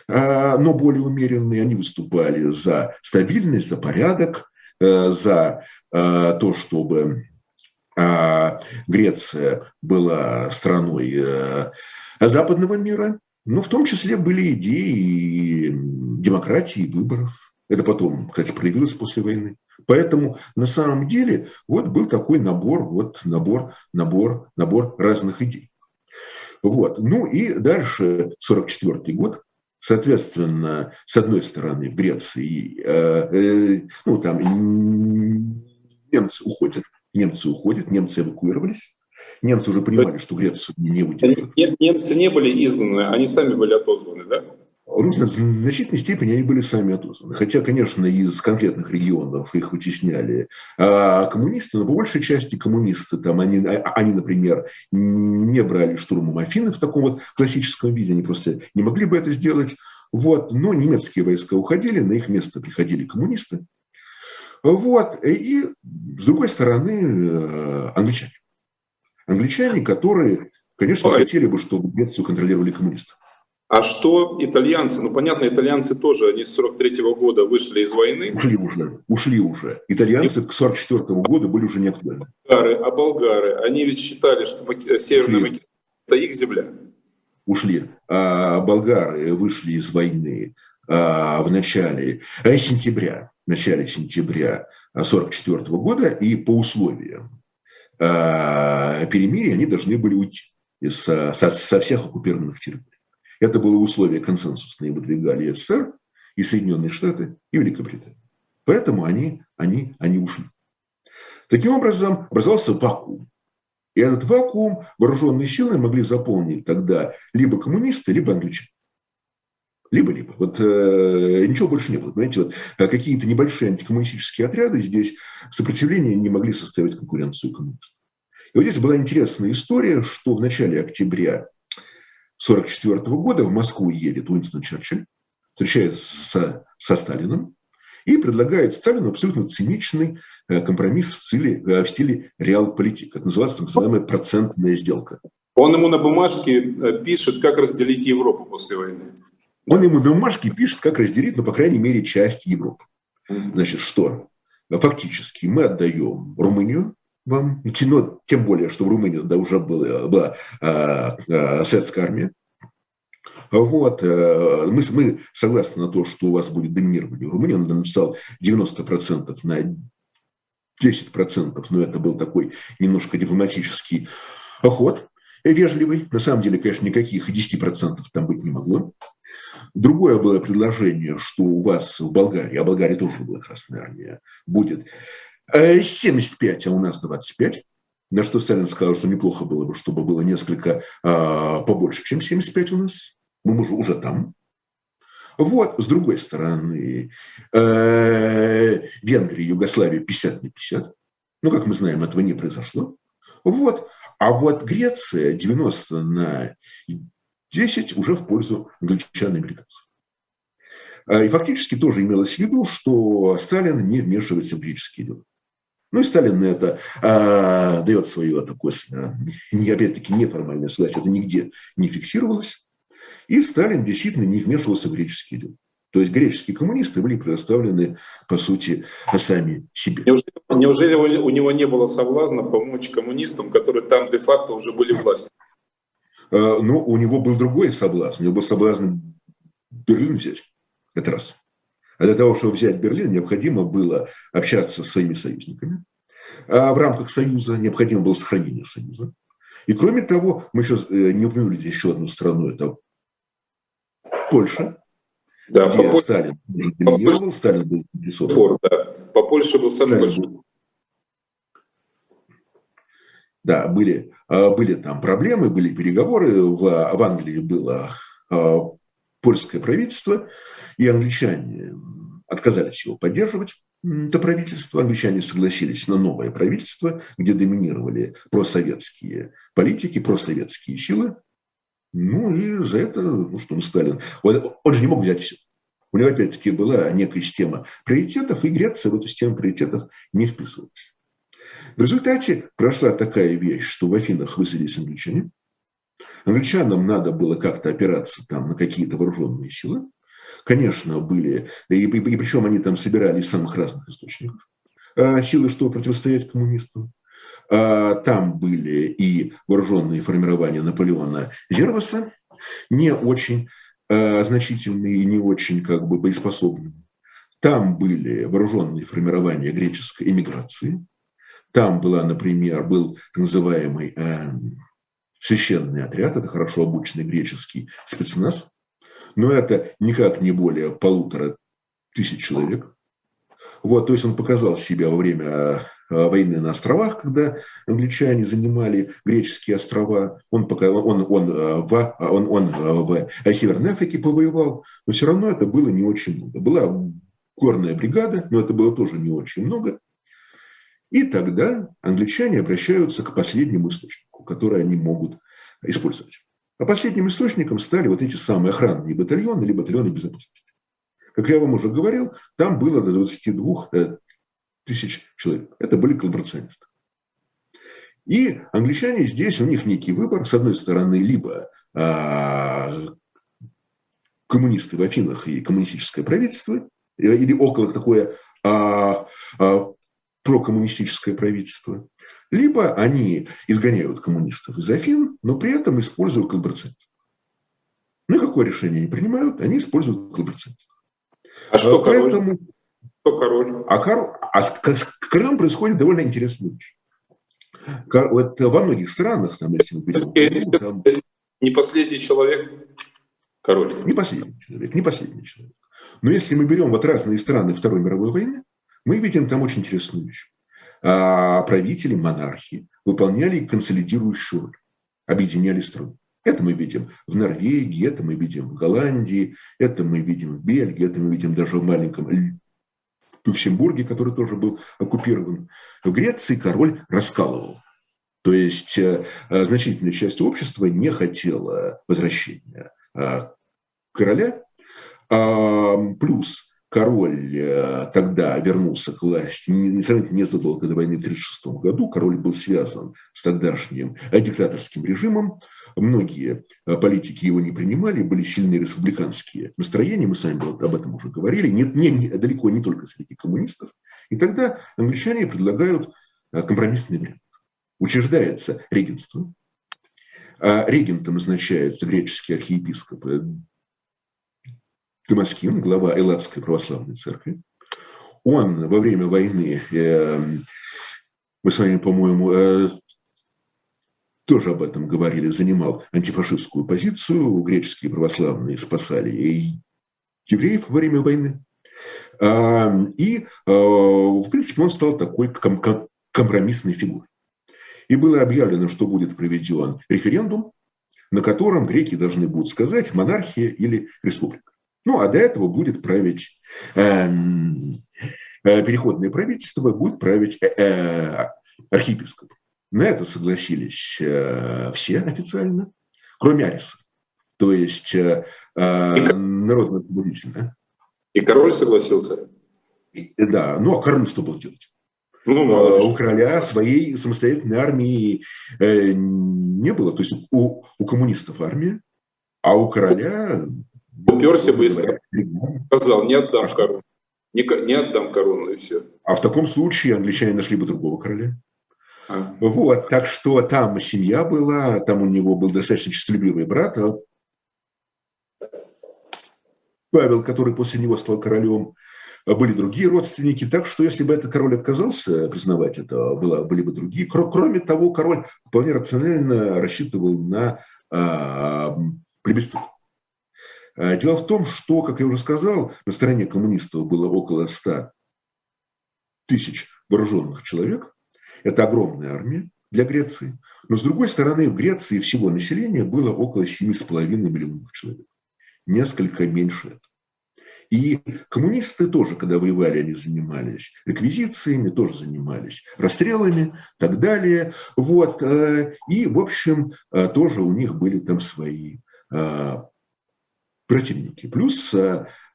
а, но более умеренные. Они выступали за стабильность, за порядок, э, за э, то, чтобы А Греция была страной э, западного мира, но в том числе были идеи демократии, выборов. Это потом, кстати, проявилось после войны. Поэтому на самом деле вот был такой набор, вот набор, набор, набор разных идей. Вот. Ну и дальше 44 год, соответственно, с одной стороны в Греции, э, э, ну там немцы уходят, немцы уходят, немцы эвакуировались, немцы уже понимали, что Грецию не удержат. Немцы не были изгнаны, они сами были отозваны, да? Русские в значительной степени они были сами отозваны. Хотя, конечно, из конкретных регионов их вытесняли а коммунисты, но по большей части коммунисты, там, они, они, например, не брали штурмом Афины в таком вот классическом виде, они просто не могли бы это сделать. Вот. Но немецкие войска уходили, на их место приходили коммунисты. Вот. И, с другой стороны, э, англичане. Англичане, которые, конечно, хотели бы, чтобы Грецию контролировали коммунисты. А что итальянцы? Ну, понятно, итальянцы тоже, они с 43 -го года вышли из войны. Ушли уже, ушли уже. Итальянцы к 44 -го года были уже не актуальны. Болгары, а болгары, они ведь считали, что Северная Македония – это их земля. Ушли. А болгары вышли из войны а, в начале а, сентября, в начале сентября 44 -го года, и по условиям а, перемирия они должны были уйти из, со, со всех оккупированных территорий. Это было условие консенсусное, выдвигали СССР и Соединенные Штаты и Великобритания. Поэтому они, они, они ушли. Таким образом, образовался вакуум. И этот вакуум вооруженные силы могли заполнить тогда либо коммунисты, либо англичане. Либо-либо. Вот э, ничего больше не было. Понимаете, вот э, какие-то небольшие антикоммунистические отряды здесь сопротивления не могли составить конкуренцию коммунистам. И вот здесь была интересная история, что в начале октября 1944 года в Москву едет Уинстон Черчилль, встречается со, со Сталином и предлагает Сталину абсолютно циничный э, компромисс в стиле, э, в стиле реал-политик, как называется так называемая процентная сделка. Он ему на бумажке э, пишет, как разделить Европу после войны. Он ему на бумажке пишет, как разделить, ну, по крайней мере, часть Европы. Значит, что? Фактически мы отдаем Румынию, вам, но тем более, что в Румынии да, уже была, была а, а, советская армия. Вот, э, мы, мы согласны на то, что у вас будет доминирование в Румынии. Он написал 90% на 10%, но это был такой немножко дипломатический ход, вежливый. На самом деле, конечно, никаких 10% там быть не могло. Другое было предложение, что у вас в Болгарии, а в Болгарии тоже была Красная Армия, будет 75, э, а у нас 25. На что Сталин сказал, что неплохо было бы, чтобы было несколько а, побольше, чем 75 у нас. Мы уже, уже там. Вот, с другой стороны, э, Венгрия, Югославия 50 на 50. Ну, как мы знаем, этого не произошло. Вот. А вот Греция 90 на 10 уже в пользу англичан и американцев. И фактически тоже имелось в виду, что Сталин не вмешивается в греческие дела. Ну и Сталин на это а, дает свое такое, не, опять-таки, неформальное согласие, это нигде не фиксировалось. И Сталин действительно не вмешивался в греческие дела. То есть греческие коммунисты были предоставлены, по сути, сами себе. Неужели, неужели у него не было соблазна помочь коммунистам, которые там де-факто уже были власти? А, ну, у него был другой соблазн. У него был соблазн Берлин взять. Это раз. А для того, чтобы взять Берлин, необходимо было общаться с своими союзниками. А в рамках Союза необходимо было сохранение Союза. И кроме того, мы сейчас э, не упомянули здесь еще одну страну, это Польша, да, где по Сталин по Польше, Сталин был Фор, да. По Польше был самый Сталин большой. Был. Да, были, а, были там проблемы, были переговоры. В, в Англии было а, польское правительство, и англичане отказались его поддерживать, это правительство. Англичане согласились на новое правительство, где доминировали просоветские политики, просоветские силы. Ну и за это, ну что, ну Сталин, он, он же не мог взять все. У него опять-таки была некая система приоритетов, и Греция в эту систему приоритетов не вписывалась. В результате прошла такая вещь, что в Афинах высадились англичане. Англичанам надо было как-то опираться там на какие-то вооруженные силы. Конечно, были, и, и, и причем они там собирали из самых разных источников а, силы, чтобы противостоять коммунистам. Там были и вооруженные формирования Наполеона Зерваса, не очень значительные и не очень как бы боеспособные. Там были вооруженные формирования греческой эмиграции. Там была, например, был так называемый э, священный отряд, это хорошо обученный греческий спецназ, но это никак не более полутора тысяч человек. Вот, то есть он показал себя во время э, войны на островах, когда англичане занимали греческие острова. Он, пока, он, он, э, в, он, он в Северной Африке повоевал, но все равно это было не очень много. Была горная бригада, но это было тоже не очень много. И тогда англичане обращаются к последнему источнику, который они могут использовать. А последним источником стали вот эти самые охранные батальоны или батальоны безопасности. Как я вам уже говорил, там было до 22 э, тысяч человек. Это были коллаборационисты. И англичане здесь, у них некий выбор. С одной стороны, либо а, коммунисты в Афинах и коммунистическое правительство, или около такое а, а, прокоммунистическое правительство, либо они изгоняют коммунистов из Афин, но при этом используют коллаборационистов. Ну и какое решение они принимают? Они используют коллаборационистов. А что Поэтому... король? Что король? А, кор... а с, королем происходит довольно интересная вещь. Вот во многих странах, там, если мы берем... Там... Не последний человек король. Не последний человек, не последний человек. Но если мы берем вот разные страны Второй мировой войны, мы видим там очень интересную вещь. А правители, монархи выполняли консолидирующую роль, объединяли страну. Это мы видим в Норвегии, это мы видим в Голландии, это мы видим в Бельгии, это мы видим даже в маленьком Люксембурге, который тоже был оккупирован. В Греции король раскалывал. То есть э, значительная часть общества не хотела возвращения а, короля, Плюс король э, тогда вернулся к власти несравненно незадолго до войны в 1936 году. Король был связан с тогдашним э, диктаторским режимом. Многие э, политики его не принимали, были сильные республиканские настроения. Мы с вами об этом уже говорили. Не, не, не, далеко не только среди коммунистов. И тогда англичане предлагают компромиссный вариант. Учреждается регенство. Регентом назначается греческий архиепископ Дамаскин, глава Элладской православной церкви. Он во время войны, э, мы с вами, по-моему, э, тоже об этом говорили, занимал антифашистскую позицию. Греческие православные спасали евреев во время войны. А, и, а, в принципе, он стал такой компромиссной фигурой. И было объявлено, что будет проведен референдум, на котором греки должны будут сказать, монархия или республика. Ну, а до этого будет править эм, э, переходное правительство, будет править э, э, архиепископ. На это согласились э, все официально, кроме Ариса. То есть э, э, народно побудительно. И король согласился? И, да, ну а король что был делать? Ну, э, у короля своей самостоятельной армии э, не было. То есть у, у коммунистов армия, а у короля Уперся быстро. Сказал, не отдам корону. Не, не отдам корону, и все. А в таком случае англичане нашли бы другого короля. А. Вот, так что там семья была, там у него был достаточно честолюбивый брат, а Павел, который после него стал королем, а были другие родственники. Так что, если бы этот король отказался признавать это, было, были бы другие. Кроме того, король вполне рационально рассчитывал на а, плебисцит. А, дело в том, что, как я уже сказал, на стороне коммунистов было около 100 тысяч вооруженных человек. Это огромная армия для Греции. Но, с другой стороны, в Греции всего населения было около 7,5 миллионов человек. Несколько меньше этого. И коммунисты тоже, когда воевали, они занимались реквизициями, тоже занимались расстрелами и так далее. Вот. Э, и, в общем, э, тоже у них были там свои э, противники. Плюс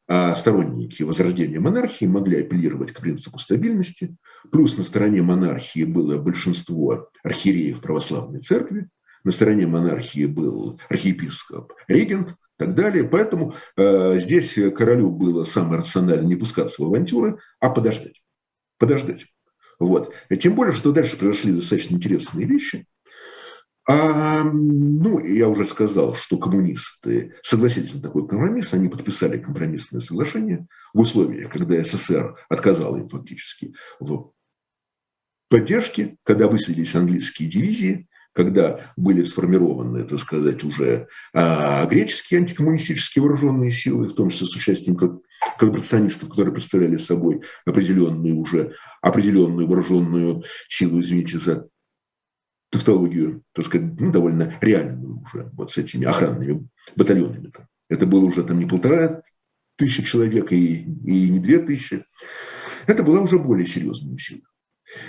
а сторонники возрождения монархии могли апеллировать к принципу стабильности. Плюс на стороне монархии было большинство архиереев православной церкви. На стороне монархии был архиепископ регент и так далее. Поэтому э, здесь королю было самое рационально не пускаться в авантюры, а подождать. Подождать. Вот. Тем более, что дальше произошли достаточно интересные вещи. А, ну, я уже сказал, что коммунисты согласились на такой компромисс, они подписали компромиссное соглашение в условиях, когда СССР отказал им фактически в поддержке, когда высадились английские дивизии, когда были сформированы, так сказать, уже а, греческие антикоммунистические вооруженные силы, в том числе с участием коллаборационистов, которые представляли собой определенную уже определенную вооруженную силу, извините за тавтологию, так сказать, ну, довольно реальную уже, вот с этими охранными батальонами. Это было уже там не полтора тысячи человек и, и не две тысячи. Это была уже более серьезная сила.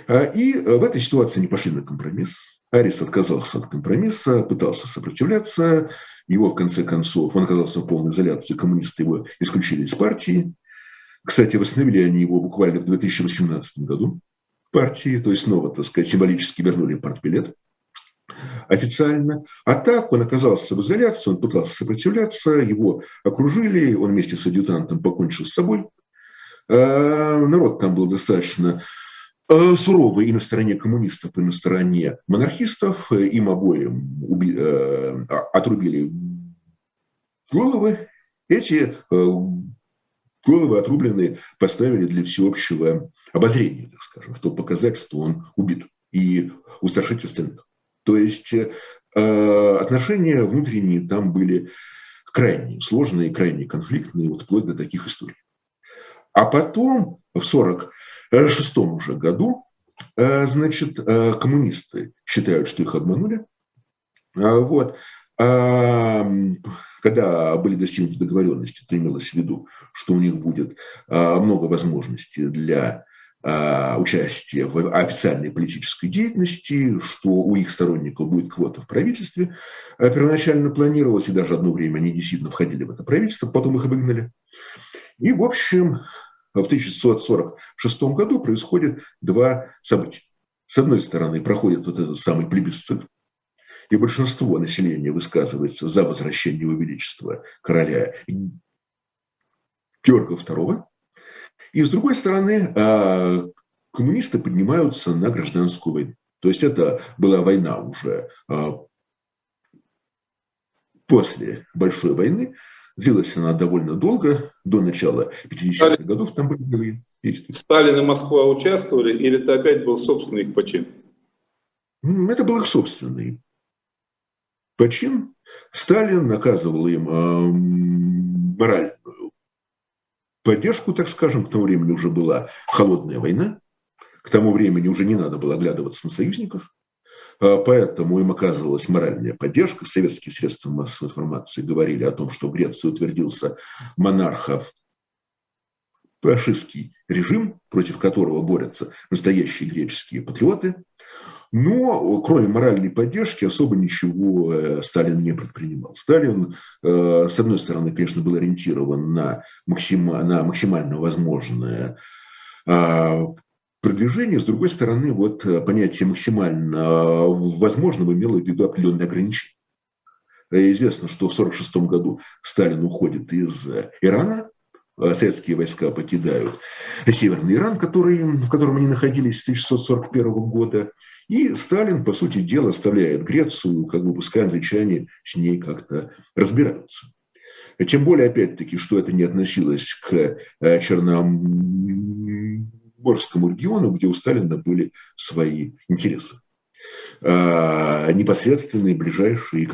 А, и в этой ситуации они пошли на компромисс. Арис отказался от компромисса, пытался сопротивляться. Его, в конце концов, он оказался в полной изоляции. Коммунисты его исключили из партии. Кстати, восстановили они его буквально в 2018 году партии, то есть снова, так сказать, символически вернули партбилет официально. А так он оказался в изоляции, он пытался сопротивляться, его окружили, он вместе с адъютантом покончил с собой. А, народ там был достаточно э, суровый и на стороне коммунистов, и на стороне монархистов. Им обоим э, а, отрубили головы. Эти э, головы отрубленные поставили для всеобщего обозрения, так скажем, чтобы показать, что он убит и устрашить остальных. То есть э, отношения внутренние там были крайне сложные, крайне конфликтные, вот вплоть до таких историй. А потом, в 1946 уже году, э, значит, э, коммунисты считают, что их обманули. А вот. Когда были достигнуты договоренности, то имелось в виду, что у них будет а, много возможностей для а, участия в официальной политической деятельности, что у их сторонников будет квота в правительстве. А, первоначально планировалось, и даже одно время они действительно входили в это правительство, потом их выгнали. И, в общем, в 1946 году происходит два события. С одной стороны, проходит вот этот самый плебисцит, и большинство населения высказывается за возвращение его величества короля Георга II, и с другой стороны, а, коммунисты поднимаются на гражданскую войну. То есть это была война уже а, после Большой войны. Длилась она довольно долго, до начала 50-х годов там были действия. Сталин и Москва участвовали, или это опять был собственный их почин? Это был их собственный почин. Сталин наказывал им э, моральную поддержку, так скажем. К тому времени уже была холодная война. К тому времени уже не надо было оглядываться на союзников. А, поэтому им оказывалась моральная поддержка. Советские средства массовой информации говорили о том, что в Греции утвердился монархов фашистский режим, против которого борются настоящие греческие патриоты. Но кроме моральной поддержки особо ничего э, Сталин не предпринимал. Сталин, э, с одной стороны, конечно, был ориентирован на, максима, на максимально возможное а, продвижение, с другой стороны, вот понятие максимально возможного имело в виду определенные ограничения. Известно, что в 1946 году Сталин уходит из Ирана, советские войска покидают Северный Иран, который, в котором они находились с 1641 года, и Сталин, по сути дела, оставляет Грецию, как бы пускай англичане с ней как-то разбираются. Тем более, опять-таки, что это не относилось к э, Черноморскому региону, где у Сталина были свои интересы. А, непосредственные, ближайшие,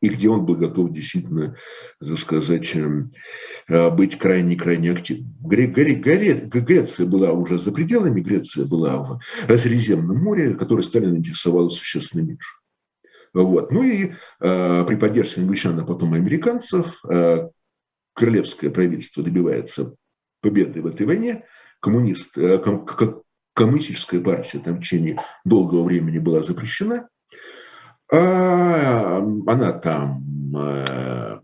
и где он был готов действительно, так сказать, эм, а, быть крайне-крайне активным. Греция была уже за пределами, Греция была в Средиземном море, которое Сталин интересовало существенно меньше. Вот. Ну и э, при поддержке англичан, а потом американцев, э, королевское правительство добивается победы в этой войне. Коммунист, э, ком, коммунистическая партия там в течение долгого времени была запрещена. А она там э,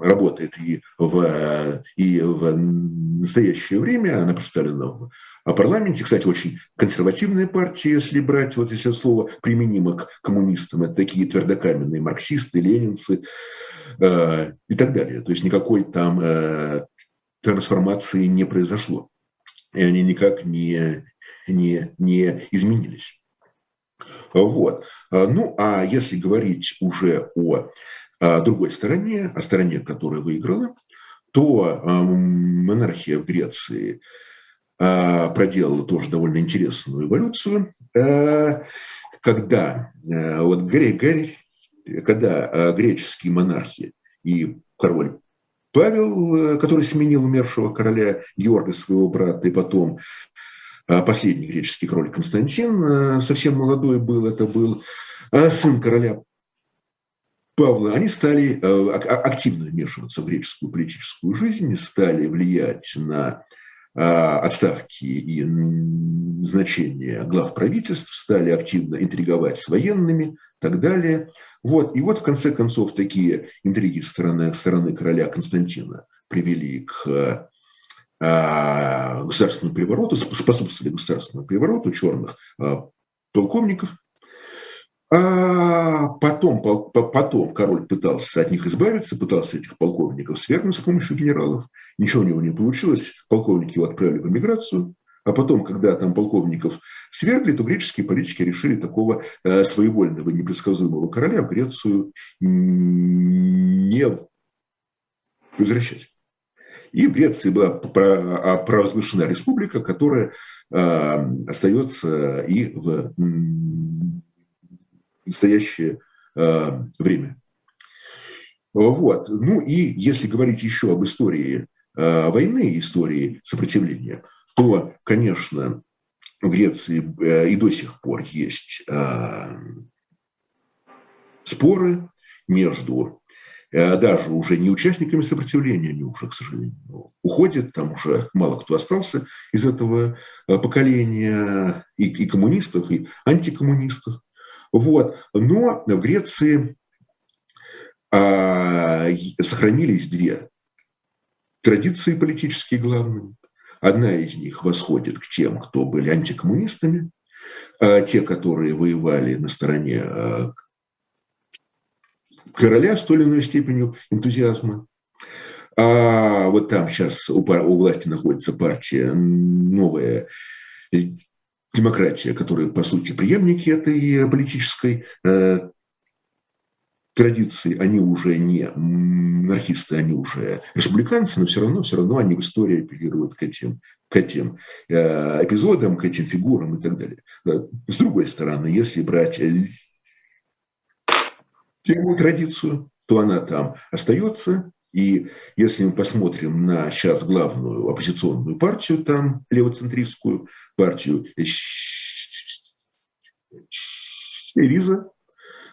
работает и в, и в настоящее время, она представлена в парламенте. Кстати, очень консервативная партия, если брать, вот если слово применимо к коммунистам, это такие твердокаменные марксисты, ленинцы э, и так далее. То есть никакой там э, трансформации не произошло. И они никак не, не, не изменились. Вот. Ну, а если говорить уже о, о другой стороне, о стороне, которая выиграла, то монархия в Греции проделала тоже довольно интересную эволюцию, когда вот Грей, когда греческие монархи и король Павел, который сменил умершего короля Георга, своего брата, и потом а последний греческий король Константин, э, совсем молодой был, это был а сын короля Павла, они стали активно вмешиваться в греческую политическую жизнь, стали влиять на а, отставки и значения глав правительств, стали активно интриговать с военными и так далее. Вот. И вот, в конце концов, такие интриги стороны, стороны короля Константина привели к а, государственному перевороту, способствовали государственному перевороту черных а, полковников. А потом, потом король пытался от них избавиться, пытался этих полковников свергнуть с помощью генералов. Ничего у него не получилось. Полковники его отправили в эмиграцию. А потом, когда там полковников свергли, то греческие политики решили такого э, своевольного, непредсказуемого короля в Грецию не возвращать. И в Греции была а, провозглашена республика, которая а, остается и в настоящее а, время. Вот. Ну и если говорить еще об истории войны, истории сопротивления, то, конечно, в Греции э, и до сих пор есть споры между даже уже не участниками сопротивления, они уже, к сожалению, уходят, там уже мало кто остался из этого э, поколения и, и коммунистов, и антикоммунистов. Вот. Но в Греции а, сохранились две традиции политические главные. Одна из них восходит к тем, кто были антикоммунистами, а те, которые воевали на стороне э, короля с той или иной степенью энтузиазма. А вот там сейчас у, у власти находится партия новая демократия, которая, по сути, преемники этой политической э, традиции, они уже не монархисты, они уже республиканцы, но все равно, все равно они в истории апеллируют к этим, к этим э, эпизодам, к этим фигурам и так далее. С другой стороны, если брать первую традицию, то она там остается. И если мы посмотрим на сейчас главную оппозиционную партию, там левоцентристскую партию Сириза,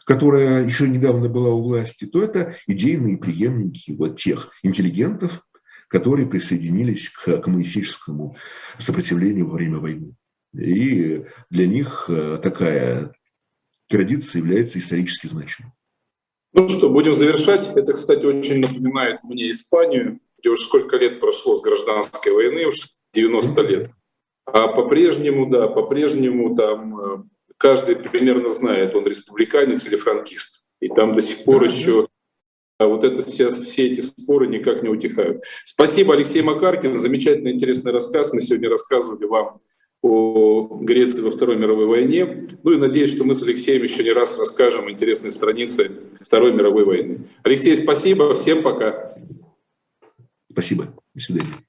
которая еще недавно была у власти, то это идейные преемники вот тех интеллигентов, которые присоединились к коммунистическому сопротивлению во время войны. И для них э, такая традиция является исторически значимой. Ну что, будем завершать. Это, кстати, очень напоминает мне Испанию, где уже сколько лет прошло с гражданской войны, уж 90 лет. А по-прежнему, да, по-прежнему там э, каждый примерно знает, он республиканец или франкист. И там до сих пор еще а вот это все, все эти споры никак не утихают. Спасибо, Алексей Макаркин. Замечательный, интересный рассказ. Мы сегодня рассказывали вам о Греции во Второй мировой войне. Ну и надеюсь, что мы с Алексеем еще не раз расскажем интересные страницы Второй мировой войны. Алексей, спасибо. Всем пока. Спасибо. До свидания.